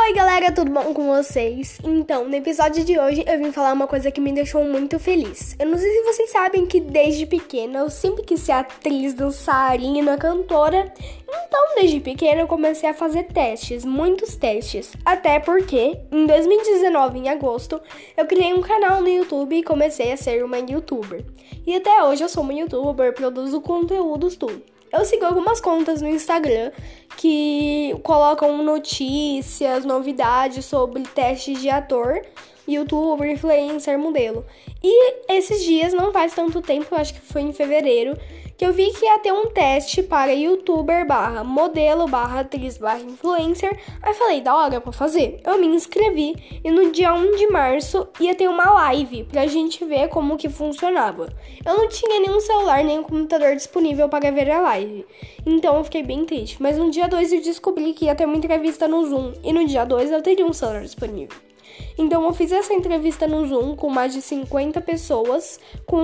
Oi, galera, tudo bom com vocês? Então, no episódio de hoje eu vim falar uma coisa que me deixou muito feliz. Eu não sei se vocês sabem que desde pequena eu sempre quis ser atriz, dançarina, cantora. Então, desde pequena eu comecei a fazer testes, muitos testes. Até porque, em 2019, em agosto, eu criei um canal no YouTube e comecei a ser uma youtuber. E até hoje eu sou uma youtuber, produzo conteúdos, tudo. Eu sigo algumas contas no Instagram que colocam notícias, novidades sobre testes de ator, youtuber, influencer, modelo. E esses dias, não faz tanto tempo, acho que foi em fevereiro, que eu vi que ia ter um teste para youtuber barra modelo barra atriz barra influencer. Aí falei, da hora pra fazer. Eu me inscrevi e no dia 1 de março ia ter uma live pra gente ver como que funcionava. Eu não tinha nenhum celular nem um computador disponível para ver a live. Então eu fiquei bem triste. Mas no dia 2 eu descobri que ia ter uma entrevista no Zoom. E no dia 2 eu teria um celular disponível. Então eu fiz essa entrevista no Zoom com mais de 50 pessoas, com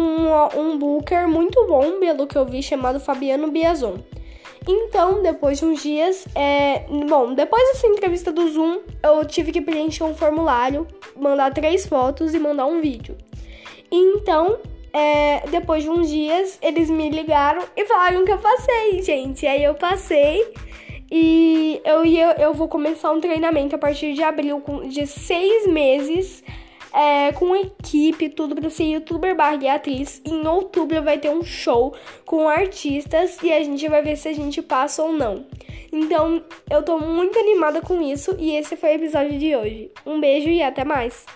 um booker muito bom, pelo que eu vi, chamado Fabiano Biazon. Então, depois de uns dias, é... bom, depois dessa entrevista do Zoom, eu tive que preencher um formulário, mandar três fotos e mandar um vídeo. Então, é... depois de uns dias, eles me ligaram e falaram que eu passei, gente. Aí eu passei e eu, ia, eu vou começar um treinamento a partir de abril de seis meses. É, com equipe, tudo pra ser youtuber barra e atriz. Em outubro vai ter um show com artistas e a gente vai ver se a gente passa ou não. Então, eu tô muito animada com isso e esse foi o episódio de hoje. Um beijo e até mais!